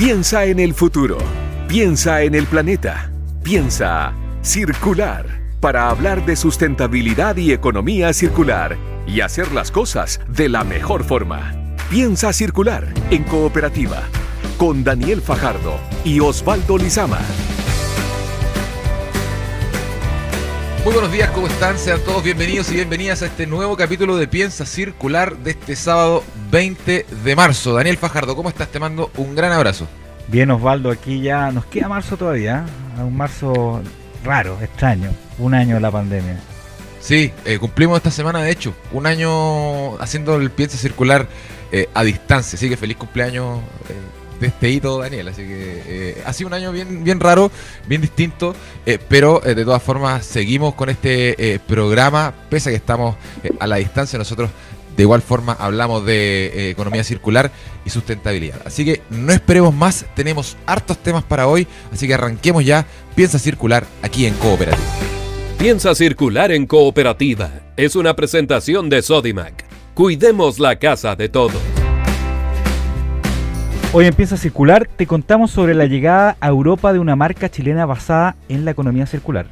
Piensa en el futuro. Piensa en el planeta. Piensa circular para hablar de sustentabilidad y economía circular y hacer las cosas de la mejor forma. Piensa circular en cooperativa con Daniel Fajardo y Osvaldo Lizama. Muy buenos días, ¿cómo están? Sean todos bienvenidos y bienvenidas a este nuevo capítulo de Piensa Circular de este sábado 20 de marzo. Daniel Fajardo, ¿cómo estás? Te mando un gran abrazo. Bien, Osvaldo, aquí ya nos queda marzo todavía, ¿eh? un marzo raro, extraño, un año de la pandemia. Sí, eh, cumplimos esta semana, de hecho, un año haciendo el Piensa Circular eh, a distancia, así que feliz cumpleaños de este hito, Daniel. Así que eh, ha sido un año bien, bien raro, bien distinto, eh, pero eh, de todas formas seguimos con este programa, pese a que estamos a la distancia, nosotros de igual forma hablamos de economía circular y sustentabilidad. Así que no esperemos más, tenemos hartos temas para hoy, así que arranquemos ya, piensa circular aquí en Cooperativa. Piensa circular en Cooperativa es una presentación de Sodimac. Cuidemos la casa de todos. Hoy empieza a circular, te contamos sobre la llegada a Europa de una marca chilena basada en la economía circular.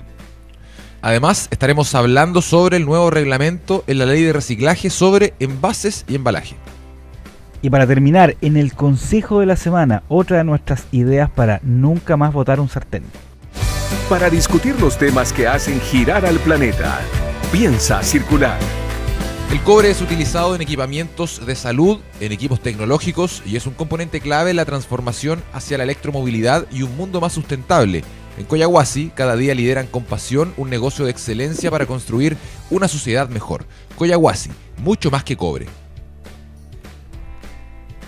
Además, estaremos hablando sobre el nuevo reglamento en la ley de reciclaje sobre envases y embalaje. Y para terminar, en el consejo de la semana, otra de nuestras ideas para nunca más votar un sartén. Para discutir los temas que hacen girar al planeta, piensa circular. El cobre es utilizado en equipamientos de salud, en equipos tecnológicos y es un componente clave en la transformación hacia la electromovilidad y un mundo más sustentable. En Coyahuasi, cada día lideran con pasión un negocio de excelencia para construir una sociedad mejor. Coyahuasi, mucho más que cobre.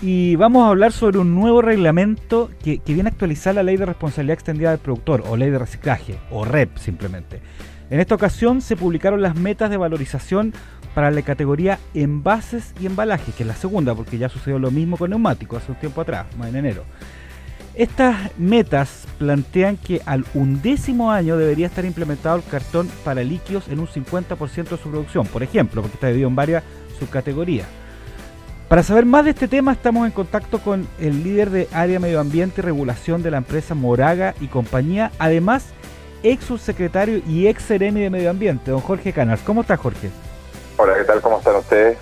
Y vamos a hablar sobre un nuevo reglamento que, que viene a actualizar la ley de responsabilidad extendida del productor, o ley de reciclaje, o REP simplemente. En esta ocasión se publicaron las metas de valorización para la categoría envases y embalajes, que es la segunda, porque ya sucedió lo mismo con neumáticos hace un tiempo atrás, más en enero. Estas metas plantean que al undécimo año debería estar implementado el cartón para líquidos en un 50% de su producción, por ejemplo, porque está dividido en varias subcategorías. Para saber más de este tema estamos en contacto con el líder de área medio ambiente y regulación de la empresa Moraga y compañía, además ex subsecretario y ex seremi de medio ambiente, don Jorge Canals. ¿Cómo está Jorge? Hola, ¿qué tal? ¿Cómo están ustedes?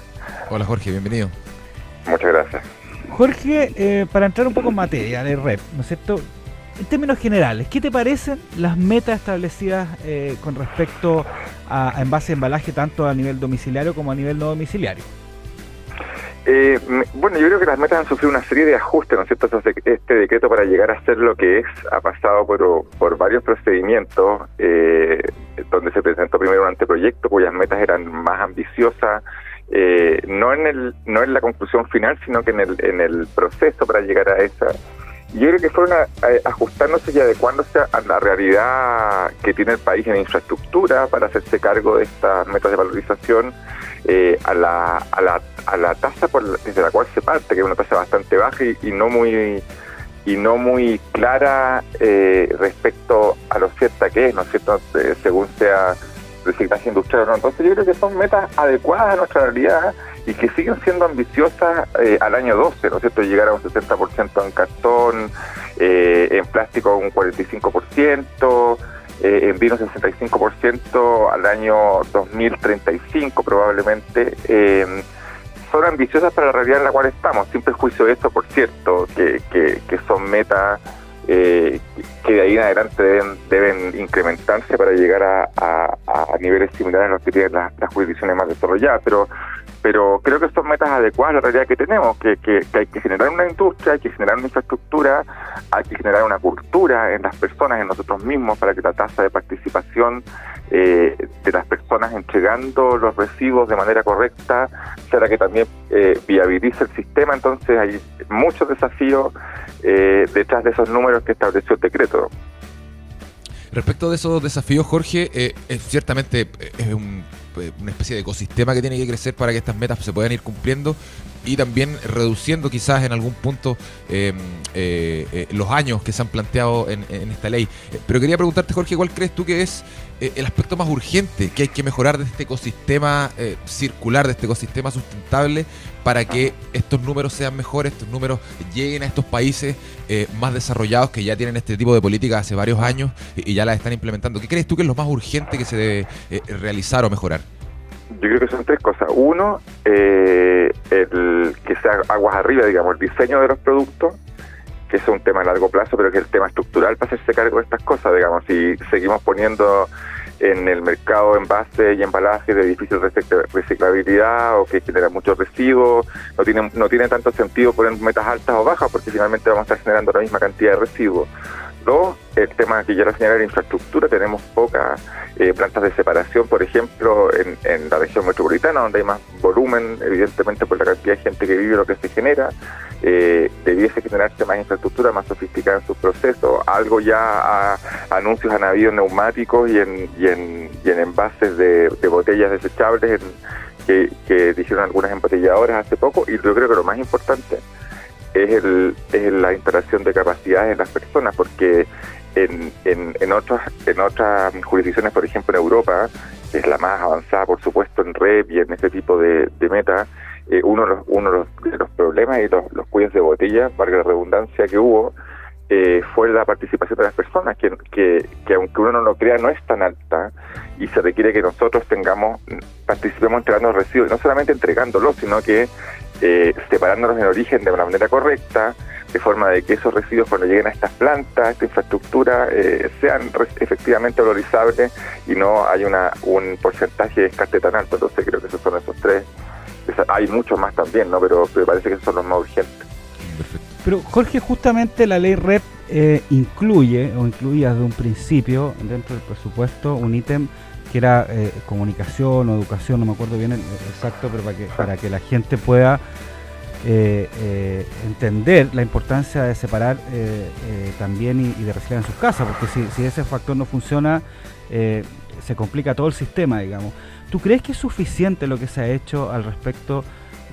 Hola Jorge, bienvenido. Muchas gracias. Jorge, eh, para entrar un poco en materia de REP, ¿no es cierto? En términos generales, ¿qué te parecen las metas establecidas eh, con respecto a, a envase de embalaje tanto a nivel domiciliario como a nivel no domiciliario? Eh, bueno, yo creo que las metas han sufrido una serie de ajustes, ¿no es cierto? Este decreto para llegar a ser lo que es ha pasado por, por varios procedimientos, eh, donde se presentó primero un anteproyecto cuyas metas eran más ambiciosas, eh, no en el no en la conclusión final, sino que en el, en el proceso para llegar a esa. Yo creo que fueron ajustándose y adecuándose a la realidad que tiene el país en infraestructura para hacerse cargo de estas metas de valorización eh, a, la, a, la, a la tasa desde la cual se parte, que es una tasa bastante baja y, no muy y no muy clara eh, respecto a lo cierta que es, ¿no es cierto?, eh, según sea reciclaje industrial o no. Entonces yo creo que son metas adecuadas a nuestra realidad y que siguen siendo ambiciosas eh, al año 12, ¿no es cierto?, llegar a un 60% en cartón, en plástico un 45%, eh, en vino 65% al año 2035 probablemente. Eh, son ambiciosas para la realidad en la cual estamos, sin perjuicio de esto, por cierto, que, que, son metas eh, que de ahí en adelante deben, deben incrementarse para llegar a, niveles similares a los que tienen las, las jurisdicciones más desarrolladas. Pero pero creo que son metas adecuadas a la realidad que tenemos, que, que, hay que generar una industria, hay que generar una infraestructura, hay que generar una cultura en las personas, en nosotros mismos, para que la tasa de participación eh, de las personas entregando los residuos de manera correcta la que también eh, viabilice el sistema. Entonces hay muchos desafíos eh, detrás de esos números que estableció el decreto. Respecto de esos desafíos, Jorge, ciertamente es un una especie de ecosistema que tiene que crecer para que estas metas se puedan ir cumpliendo y también reduciendo quizás en algún punto em, eh, eh, los años que se han planteado en, esta ley. Pero quería preguntarte, Jorge, ¿cuál crees tú que es eh, el aspecto más urgente que hay que mejorar de este ecosistema circular, de este ecosistema sustentable, para que estos números sean mejores, estos números lleguen a estos países más desarrollados que ya tienen este tipo de políticas hace varios años y, y ya las están implementando? ¿Qué crees tú que es lo más urgente que se debe realizar o mejorar? Yo creo que son tres cosas. Uno, eh, el que sea aguas arriba, digamos, el diseño de los productos, que es un tema a largo plazo, pero que es el tema estructural para hacerse cargo de estas cosas, digamos. Si seguimos poniendo en el mercado envases y embalajes de difícil reciclabilidad o que generan muchos residuos, no tiene, no tiene tanto sentido poner metas altas o bajas porque finalmente vamos a estar generando la misma cantidad de residuos. Dos, el tema que ya la infraestructura, tenemos pocas eh, plantas de separación, por ejemplo, en, la región metropolitana, donde hay más volumen, evidentemente por la cantidad de gente que vive, lo que se genera, eh, debiese generarse más infraestructura, más sofisticada en sus procesos. Algo ya a, anuncios han habido neumáticos y en, y en, y en envases de, botellas desechables que, que dijeron algunas embotelladoras hace poco, y yo creo que lo más importante es, el, es la instalación de capacidades en las personas, porque en, en, en, otras, en otras jurisdicciones, por ejemplo en Europa, que es la más avanzada, por supuesto, en REP y en este tipo de, de metas, eh, uno, de los, uno de los, problemas y los, los cuellos de botella, valga la redundancia que hubo, eh, fue la participación de las personas, que, que, que, aunque uno no lo crea, no es tan alta y se requiere que nosotros tengamos, participemos entregando residuos, no solamente entregándolos, sino que eh, separándolos en origen de una manera correcta, de forma de que esos residuos cuando lleguen a estas plantas, a esta infraestructura, eh, sean efectivamente valorizables y no hay una, un porcentaje de descarte tan alto. Entonces creo que esos son esos tres. Hay muchos más también, ¿no? Pero, pero parece que esos son los más urgentes. Pero Jorge, justamente la ley REP eh, incluye o incluía desde un principio dentro del presupuesto un ítem que era eh, comunicación o educación, no me acuerdo bien el, exacto, pero para que, para que la gente pueda eh, eh, entender la importancia de separar también y, de reciclar en sus casas, porque si, si ese factor no funciona, se complica todo el sistema, digamos. ¿Tú crees que es suficiente lo que se ha hecho al respecto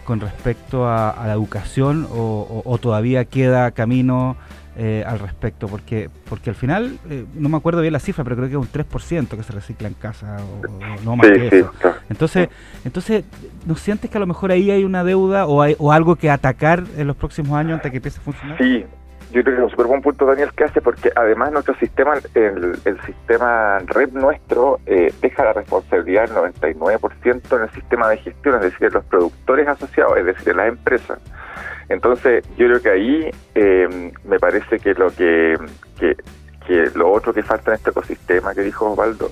con respecto a, la educación o, todavía queda camino eh, al respecto, porque porque al final, eh, no me acuerdo bien la cifra, pero creo que es un 3% que se recicla en casa, o, no más que eso. Entonces, entonces, ¿no sientes que a lo mejor ahí hay una deuda o, hay, o algo que atacar en los próximos años antes que empiece a funcionar? Sí, yo creo que es un súper buen punto, Daniel, que hace, porque además nuestro sistema, el, sistema red nuestro, eh, deja la responsabilidad del 99% en el sistema de gestión, es decir, los productores asociados, es decir, en las empresas. Entonces, yo creo que ahí eh, me parece que lo que, que, que lo otro que falta en este ecosistema que dijo Osvaldo,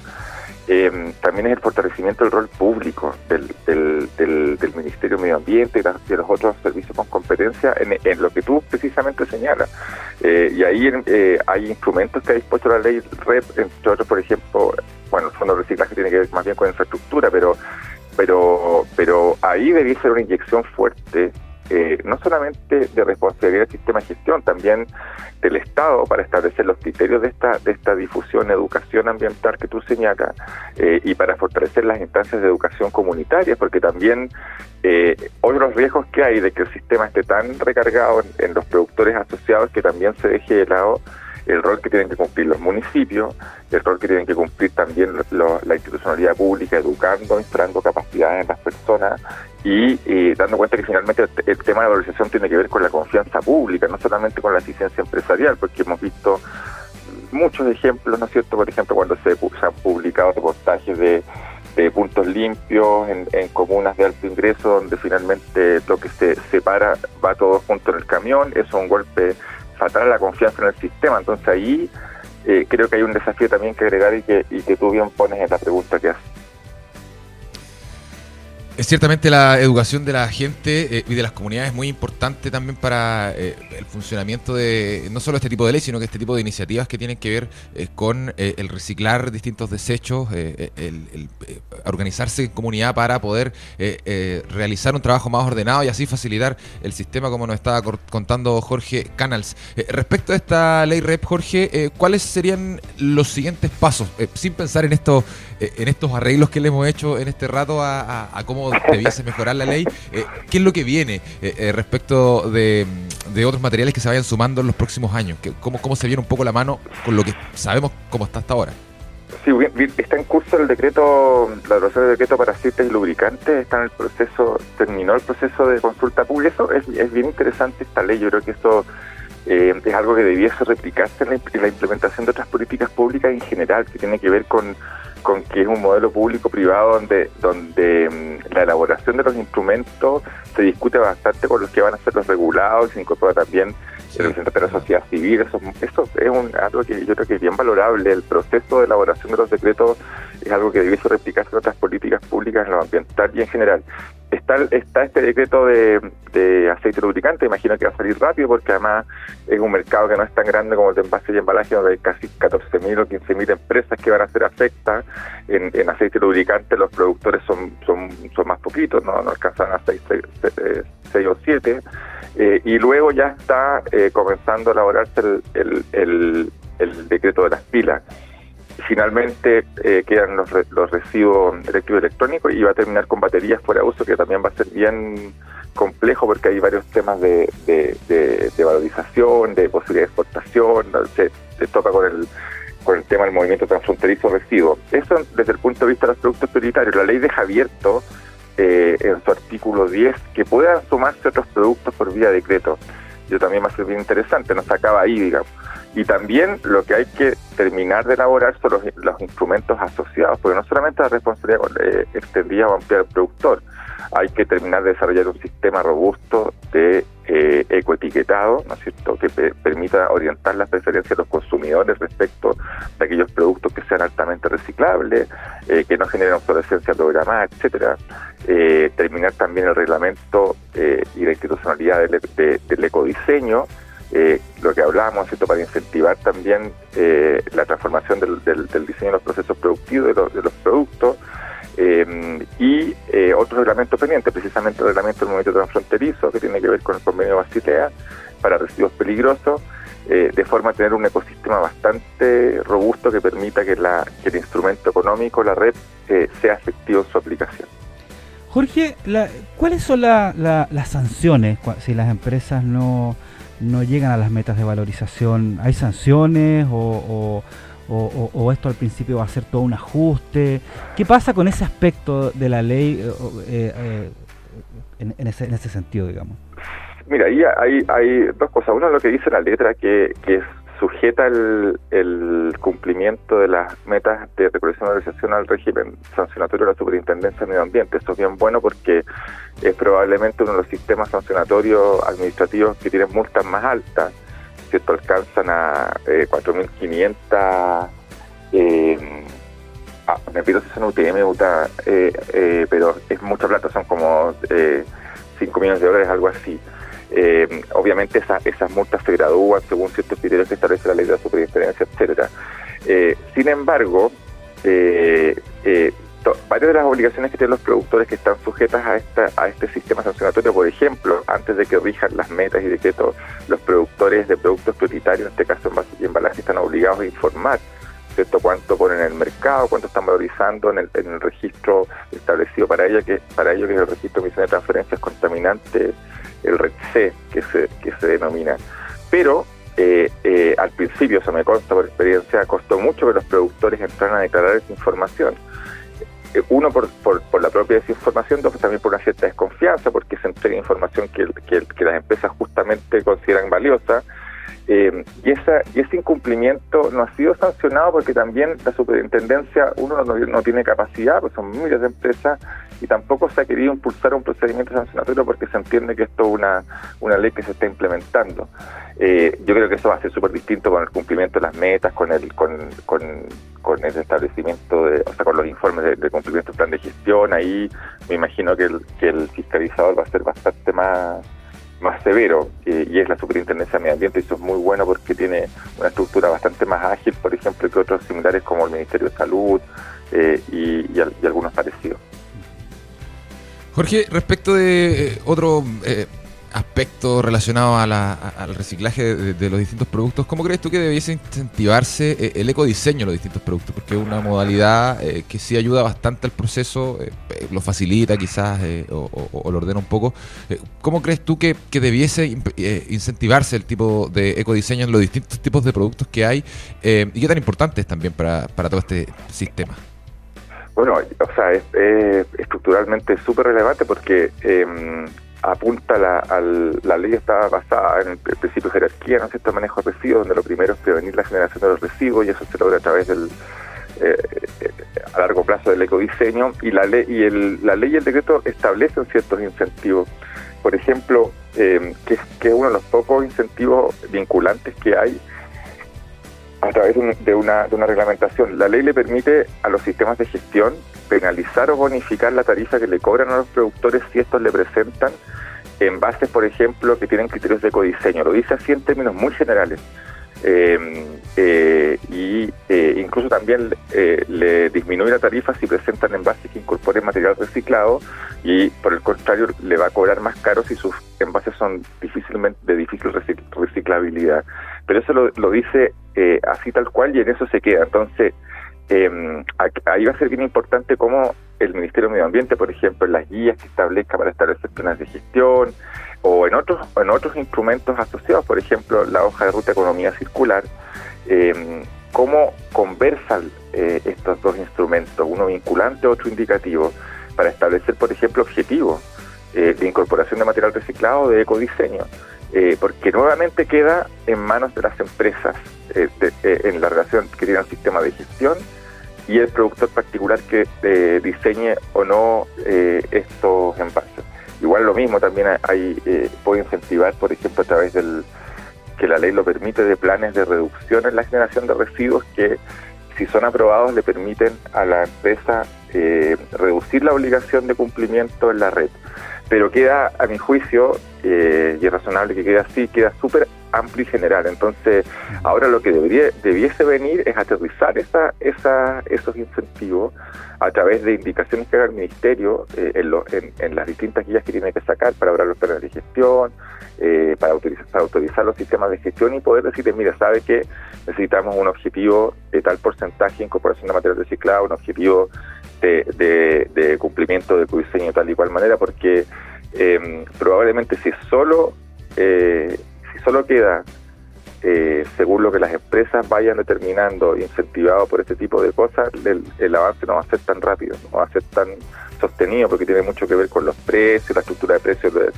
eh, también es el fortalecimiento del rol público del, del, del, Ministerio de Medio Ambiente y de los otros servicios con competencia en, lo que tú precisamente señalas. Eh, y ahí eh, hay instrumentos que ha dispuesto la ley REP, entre otros, por ejemplo, bueno, el fondo de reciclaje tiene que ver más bien con infraestructura, pero pero pero ahí debería ser una inyección fuerte eh, no solamente de responsabilidad del sistema de gestión, también del Estado para establecer los criterios de esta, de esta difusión, educación ambiental que tú señalas eh, y para fortalecer las instancias de educación comunitaria, porque también eh, hoy los riesgos que hay de que el sistema esté tan recargado en, en los productores asociados que también se deje de lado el rol que tienen que cumplir los municipios, el rol que tienen que cumplir también la institucionalidad pública, educando, instalando capacidades en las personas y, dando cuenta que finalmente el, tema de la valorización tiene que ver con la confianza pública, no solamente con la eficiencia empresarial, porque hemos visto muchos ejemplos, ¿no es cierto? Por ejemplo, cuando se, han publicado reportajes de, puntos limpios en, en, comunas de alto ingreso, donde finalmente lo que se separa va todo junto en el camión, eso es un golpe fatal la confianza en el sistema. Entonces ahí eh, creo que hay un desafío también que agregar y que, y que tú bien pones en la pregunta que haces. Ciertamente la educación de la gente eh, y de las comunidades es muy importante también para eh, el funcionamiento de no solo este tipo de ley, sino que este tipo de iniciativas que tienen que ver eh, con el reciclar distintos desechos, el, organizarse en comunidad para poder realizar un trabajo más ordenado y así facilitar el sistema como nos estaba contando Jorge Canals. respecto a esta ley REP, Jorge, ¿cuáles serían los siguientes pasos? sin pensar en, esto, en estos arreglos que le hemos hecho en este rato a cómo debiese mejorar la ley. Eh, ¿Qué es lo que viene eh, eh, respecto de, otros materiales que se vayan sumando en los próximos años? ¿Cómo, ¿Cómo se viene un poco la mano con lo que sabemos cómo está hasta ahora? Sí, está en curso el decreto, la aprobación del decreto para aceites lubricantes, está en el proceso, terminó el proceso de consulta pública. Eso es, bien interesante esta ley, yo creo que eso es algo que debiese replicarse en la, implementación de otras políticas públicas en general, que tiene que ver con con que es un modelo público-privado donde, donde mm, la elaboración de los instrumentos se discute bastante con los que van a ser los regulados y se incorpora también el representante de la sociedad civil. Eso, eso es un, algo que yo creo que es bien valorable. El proceso de elaboración de los decretos es algo que debiese replicarse en otras políticas públicas, en lo ambiental y en general. Está, está este decreto de, aceite lubricante, imagino que va a salir rápido porque además es un mercado que no es tan grande como el de envase y embalaje, donde hay casi 14.000 o 15.000 empresas que van a ser afectadas. En, aceite lubricante los productores son, más poquitos, no, alcanzan a 6, o 7. Eh, y luego ya está eh, comenzando a elaborarse el, el, el decreto de las pilas finalmente eh, quedan los, los residuos eléctricos electrónicos y va a terminar con baterías fuera de uso, que también va a ser bien complejo porque hay varios temas de, de, valorización, de posibilidad de exportación, se, toca con el con el tema del movimiento transfronterizo residuos. Eso desde el punto de vista de los productos prioritarios. La ley deja abierto eh, en su artículo 10 que puedan sumarse otros productos por vía decreto. Yo también a ser bien interesante, no se acaba ahí, digamos. Y también lo que hay que terminar de elaborar son los, instrumentos asociados, porque no solamente la responsabilidad eh, extendida o amplia del productor, hay que terminar de desarrollar un sistema robusto de eh, ecoetiquetado, ¿no es cierto?, que permita orientar las preferencias de los consumidores respecto de aquellos productos que sean altamente reciclables, eh, que no generen obsolescencia programada, etcétera. Eh, terminar también el reglamento y la institucionalidad del ecodiseño, eh, lo que hablábamos, esto para incentivar también eh, la transformación del, diseño de los procesos productivos de los, productos eh, y otro reglamento pendiente, precisamente el reglamento del movimiento transfronterizo que tiene que ver con el convenio Basilea para residuos peligrosos, de forma a tener un ecosistema bastante robusto que permita que, la, que el instrumento económico, la red, sea efectivo en su aplicación. Jorge, ¿cuáles son las sanciones si las empresas no no llegan a las metas de valorización? ¿Hay sanciones o, esto al principio va a ser todo un ajuste? ¿Qué pasa con ese aspecto de la ley eh, eh, eh, en, ese, en ese sentido, digamos? Mira, ahí hay, hay dos cosas. Una, lo que dice la letra, que, que es sujeta el, cumplimiento de las metas de recolección y organización al régimen sancionatorio de la Superintendencia de Medio Ambiente. Esto es bien bueno porque es probablemente uno de los sistemas sancionatorios administrativos que tienen multas más altas, ¿cierto? Alcanzan a 4.500... Eh, eh, ah, me pido si son UTM, eh, eh, pero es mucha plata, son como 5 millones de dólares, algo así. Eh, obviamente esas multas se gradúan según ciertos criterios que establece la ley de la superintendencia, etcétera. Eh, sin embargo, eh, varias de las obligaciones que tienen los productores que están sujetas a esta a este sistema sancionatorio, por ejemplo, antes de que rijan las metas y decretos, los productores de productos prioritarios, en este caso embalaje, están obligados a informar ¿cierto? cuánto ponen en el mercado, cuánto están valorizando en el, registro establecido para ello, que para ello que es el registro de emisión de transferencias contaminantes el REC que se, que se denomina. Pero eh, eh, al principio, eso me consta por experiencia, costó mucho que los productores entraran a declarar esa información. Eh, uno, por, por, por, la propia desinformación, dos, también por una cierta desconfianza, porque se entrega información que, que, que las empresas justamente consideran valiosa. Y, esa, y ese incumplimiento no ha sido sancionado porque también la superintendencia, uno no, no tiene capacidad, pues son miles de empresas y tampoco se ha querido impulsar un procedimiento sancionatorio porque se entiende que esto es una, una ley que se está implementando. Eh, yo creo que eso va a ser súper distinto con el cumplimiento de las metas, con el con, con, con el establecimiento, de, o sea, con los informes de, cumplimiento del plan de gestión. Ahí me imagino que el, que el fiscalizador va a ser bastante más más severo y es la Superintendencia de Medio Ambiente y eso es muy bueno porque tiene una estructura bastante más ágil, por ejemplo, que otros similares como el Ministerio de Salud eh, y, algunos parecidos. Jorge, respecto de eh, otro eh, aspecto relacionado al reciclaje de, los distintos productos, ¿cómo crees tú que debiese incentivarse eh, el ecodiseño de los distintos productos? Porque es una modalidad eh, que sí ayuda bastante al proceso, eh, lo facilita quizás o, lo ordena un poco. ¿Cómo crees tú que, debiese incentivarse el tipo de ecodiseño en los distintos tipos de productos que hay y qué tan importante es también para, todo este sistema? Bueno, o sea, es, estructuralmente súper relevante porque em, apunta la, la ley está basada en el principio de jerarquía, ¿no es cierto?, manejo de residuos, donde lo primero es prevenir la generación de los residuos y eso se logra a través del eh, a largo plazo del ecodiseño y la ley y el, la ley y el decreto establecen ciertos incentivos. Por ejemplo, eh, que, que es uno de los pocos incentivos vinculantes que hay a través de una, de una reglamentación. La ley le permite a los sistemas de gestión penalizar o bonificar la tarifa que le cobran a los productores si estos le presentan en bases, por ejemplo, que tienen criterios de ecodiseño. Lo dice así en términos muy generales. Eh, eh, y eh, incluso también le disminuye la tarifa si presentan envases que incorporen material reciclado y por el contrario le va a cobrar más caro si sus envases son difícilmente de difícil reciclabilidad. Pero eso lo, lo dice así tal cual y en eso se queda. Entonces, eh, ahí va a ser bien importante cómo el Ministerio de Medio Ambiente, por ejemplo, en las guías que establezca para establecer planes de gestión o en otros en otros instrumentos asociados, por ejemplo, la hoja de ruta economía circular, eh, cómo conversan eh, estos dos instrumentos, uno vinculante, otro indicativo, para establecer, por ejemplo, objetivos eh, de incorporación de material reciclado, de ecodiseño. Eh, porque nuevamente queda en manos de las empresas eh, eh, en la relación que tiene el sistema de gestión y el productor particular que diseñe o no estos envases. Igual lo mismo también hay puede incentivar, por ejemplo, a través del que la ley lo permite de planes de reducción en la generación de residuos que si son aprobados le permiten a la empresa reducir la obligación de cumplimiento en la red pero queda, a mi juicio, eh, y es razonable que quede así, queda súper amplio y general. Entonces, ahora lo que debería, debiese venir es aterrizar esa, esa, esos incentivos a través de indicaciones que haga el Ministerio eh, en, en, las distintas guías que tiene que sacar para hablar los planes de gestión, eh, para, autorizar, los sistemas de gestión y poder decirle, mira, sabe que necesitamos un objetivo de tal porcentaje de incorporación de material reciclado, un objetivo de, cumplimiento de diseño de tal y cual manera, porque eh, probablemente si solo, eh, si solo queda eh, según lo que las empresas vayan determinando, incentivado por este tipo de cosas, el, avance no va a ser tan rápido, no va a ser tan sostenido, porque tiene mucho que ver con los precios, la estructura de precios de,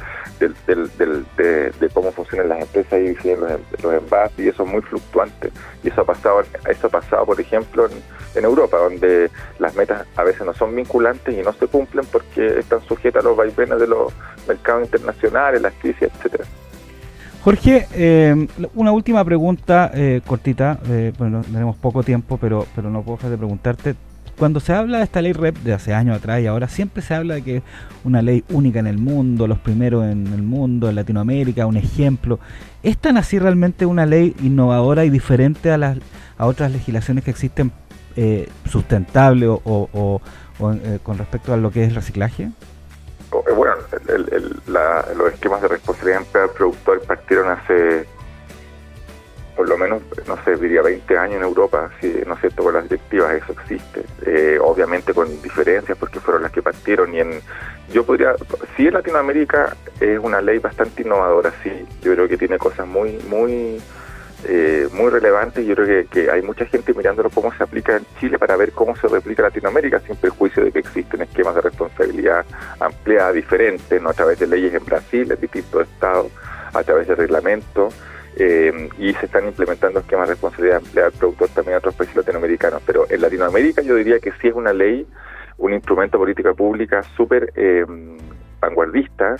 cómo funcionan las empresas y los, los envases, y eso es muy fluctuante. Y eso ha pasado, eso ha pasado por ejemplo, en, Europa, donde las metas a veces no son vinculantes y no se cumplen porque están sujetas a los vaivenes de los mercados internacionales, las crisis, etcétera. Jorge, eh, una última pregunta eh, cortita. Eh, bueno, tenemos poco tiempo, pero, pero no puedo dejar de preguntarte. Cuando se habla de esta ley REP de hace años atrás y ahora, siempre se habla de que es una ley única en el mundo, los primeros en el mundo, en Latinoamérica, un ejemplo. ¿Es tan así realmente una ley innovadora y diferente a, las, a otras legislaciones que existen eh, sustentable o, o, con respecto a lo que es reciclaje? Eh, bueno, los esquemas de responsabilidad del productor partieron hace por lo menos, no sé, diría 20 años en Europa, ¿no es cierto? Con las directivas eso existe. Eh, obviamente con diferencias porque fueron las que partieron y en... Yo podría... Sí, en Latinoamérica es una ley bastante innovadora, sí. Yo creo que tiene cosas muy, muy eh, muy relevante yo creo que, hay mucha gente mirándolo cómo se aplica en Chile para ver cómo se replica en Latinoamérica sin perjuicio de que existen esquemas de responsabilidad ampliada diferentes, ¿no? a través de leyes en Brasil, en distintos estados, a través de reglamentos. Eh, y se están implementando esquemas de responsabilidad ampliada al productor también en otros países latinoamericanos. Pero en Latinoamérica yo diría que sí es una ley un instrumento de política pública súper eh, vanguardista,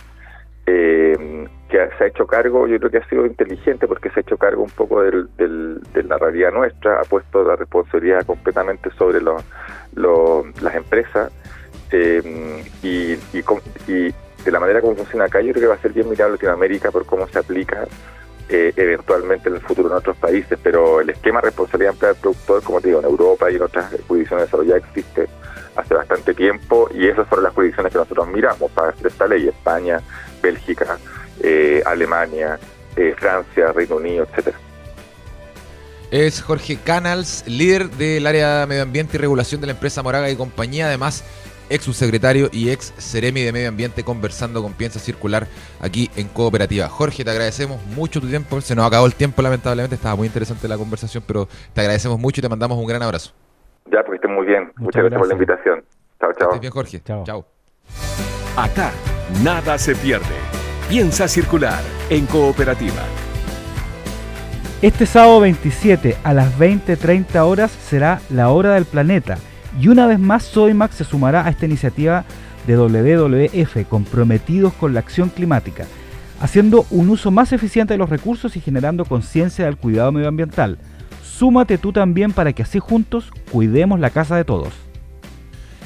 eh, que se ha hecho cargo, yo creo que ha sido inteligente porque se ha hecho cargo un poco del, de la realidad nuestra, ha puesto la responsabilidad completamente sobre los, las empresas eh, y, y, de la manera como funciona acá, yo creo que va a ser bien mirado Latinoamérica por cómo se aplica eh, eventualmente en el futuro en otros países, pero el esquema de responsabilidad empleada del productor, como te digo, en Europa y en otras jurisdicciones desarrolladas existe hace bastante tiempo y esas son las jurisdicciones que nosotros miramos para esta ley, España, Bélgica, eh, Alemania, eh, Francia, Reino Unido, etcétera. Es Jorge Canals, líder del área de medio ambiente y regulación de la empresa Moraga y compañía, además ex subsecretario y ex Ceremi de Medio Ambiente, conversando con Piensa Circular aquí en Cooperativa. Jorge, te agradecemos mucho tu tiempo. Se nos acabó el tiempo, lamentablemente. Estaba muy interesante la conversación, pero te agradecemos mucho y te mandamos un gran abrazo. Ya, porque estén muy bien. Muchas, gracias, por la invitación. Chao, chao. Bien, Jorge. Chao. chao. Acá, nada se pierde. Piensa Circular en Cooperativa. Este sábado 27 a las 20.30 horas será la hora del planeta y una vez más Sodimac se sumará a esta iniciativa de WWF, comprometidos con la acción climática, haciendo un uso más eficiente de los recursos y generando conciencia del cuidado medioambiental. Súmate tú también para que así juntos cuidemos la casa de todos.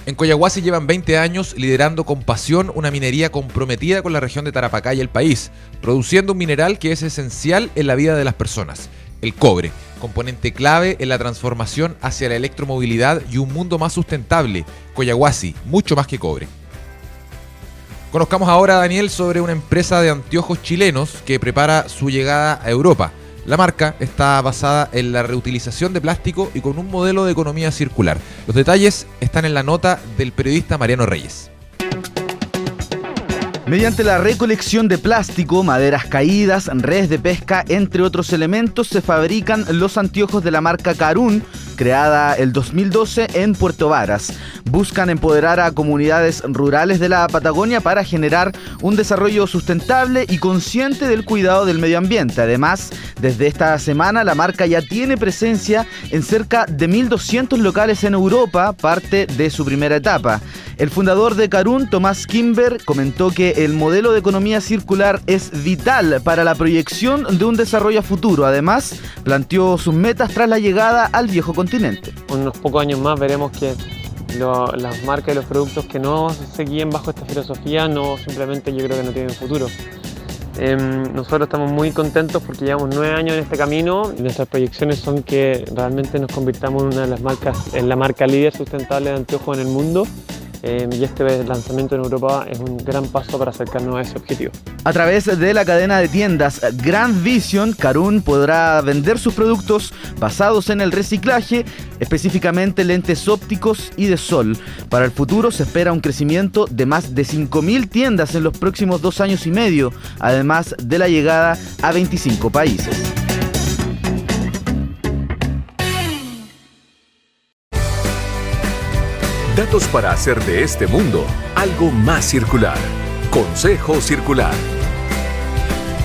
En Coyahuasi llevan 20 años liderando con pasión una minería comprometida con la región de Tarapacá y el país, produciendo un mineral que es esencial en la vida de las personas, el cobre componente clave en la transformación hacia la electromovilidad y un mundo más sustentable. Coyahuasi, mucho más que cobre. Conozcamos ahora, Daniel, sobre una empresa de anteojos chilenos que prepara su llegada a Europa. La marca está basada en la reutilización de plástico y con un modelo de economía circular. Los detalles están en la nota del periodista Mariano Reyes. Mediante la recolección de plástico, maderas caídas, redes de pesca, entre otros elementos, se fabrican los anteojos de la marca Carun, creada el 2012 en Puerto Varas. Buscan empoderar a comunidades rurales de la Patagonia para generar un desarrollo sustentable y consciente del cuidado del medio ambiente. Además, desde esta semana la marca ya tiene presencia en cerca de 1.200 locales en Europa, parte de su primera etapa. El fundador de Carun, Tomás Kimber, comentó que el modelo de economía circular es vital para la proyección de un desarrollo futuro. Además, planteó sus metas tras la llegada al viejo continente. Unos pocos años más veremos que las marcas y los productos que no se guíen bajo esta filosofía no simplemente yo creo que no tienen futuro. Em, nosotros estamos muy contentos porque llevamos nueve años en este camino nuestras proyecciones son que realmente nos convirtamos en una de las marcas, en la marca líder sustentable de anteojos en el mundo Em, y este lanzamiento en Europa es un gran paso para acercarnos a ese objetivo. A través de la cadena de tiendas Grand Vision, Carun podrá vender sus productos basados en el reciclaje, específicamente lentes ópticos y de sol. Para el futuro se espera un crecimiento de más de 5.000 tiendas en los próximos dos años y medio, además de la llegada a 25 países. Datos para hacer de este mundo algo más circular. Consejo Circular.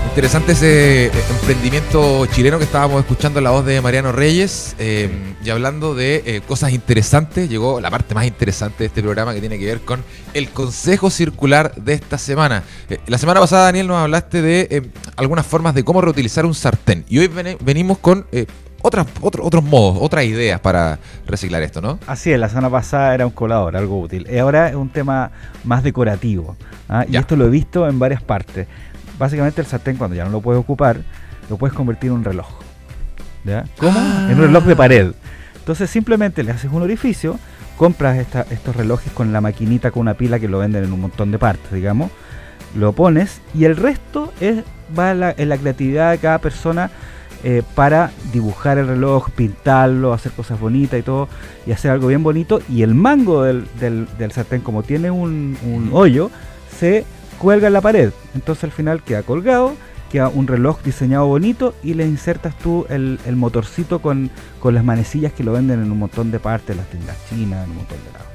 Interesante ese eh, emprendimiento chileno que estábamos escuchando la voz de Mariano Reyes eh, y hablando de eh, cosas interesantes, llegó la parte más interesante de este programa que tiene que ver con el Consejo Circular de esta semana. la semana pasada, Daniel, nos hablaste de algunas formas de cómo reutilizar un sartén y hoy venimos con otras, otros modos, otras ideas para reciclar esto, ¿no? Así es, la semana pasada era un colador, algo útil. Y ahora es un tema más decorativo. ¿ah? Y esto lo he visto en varias partes. Básicamente el sartén cuando ya no lo puedes ocupar, lo puedes convertir en un reloj. ¿Ya? ¿Cómo? Ah. En un reloj de pared. Entonces simplemente le haces un orificio, compras estos relojes con la maquinita con una pila que lo venden en un montón de partes, digamos, lo pones y el resto es, va en la creatividad de cada persona eh, para dibujar el reloj, pintarlo, hacer cosas bonitas y todo, y hacer algo bien bonito. Y el mango del, del, sartén, como tiene un, hoyo, se cuelga en la pared. Entonces al final queda colgado, queda un reloj diseñado bonito y le insertas tú el, motorcito con, las manecillas que lo venden en un montón de partes, las tiendas chinas, en un montón de lados.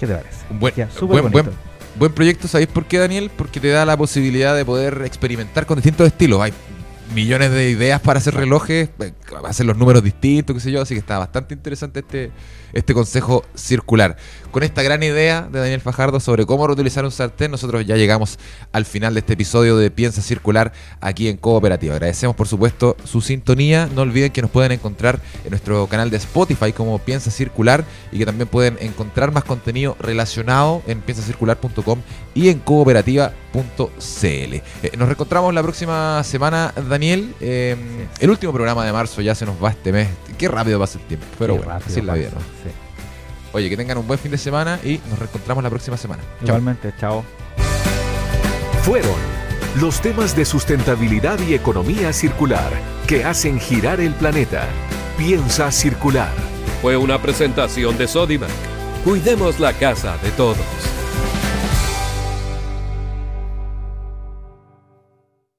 ¿Qué te parece? buen, buen, buen, proyecto, ¿sabéis por qué, Daniel? Porque te da la posibilidad de poder experimentar con distintos estilos. Hay millones de ideas para hacer relojes, eh, hacer los números distintos, qué sé yo, así que está bastante interesante este, este consejo circular. Con esta gran idea de Daniel Fajardo sobre cómo reutilizar un sartén, nosotros ya llegamos al final de este episodio de Piensa Circular aquí en Cooperativa. Agradecemos por supuesto su sintonía, no olviden que nos pueden encontrar en nuestro canal de Spotify como Piensa Circular y que también pueden encontrar más contenido relacionado en piensacircular.com y en cooperativa.cl. Eh, nos reencontramos la próxima semana, Daniel. Eh, el último programa de marzo ya se nos va este mes. Qué rápido pasa el tiempo, pero Qué bueno, así es la vida. pasa, ¿no? sí. Oye, que tengan un buen fin de semana y nos reencontramos la próxima semana. Chao. Igualmente, chao. Fueron los temas de sustentabilidad y economía circular que hacen girar el planeta. Piensa circular. Fue una presentación de Sodimac. Cuidemos la casa de todos.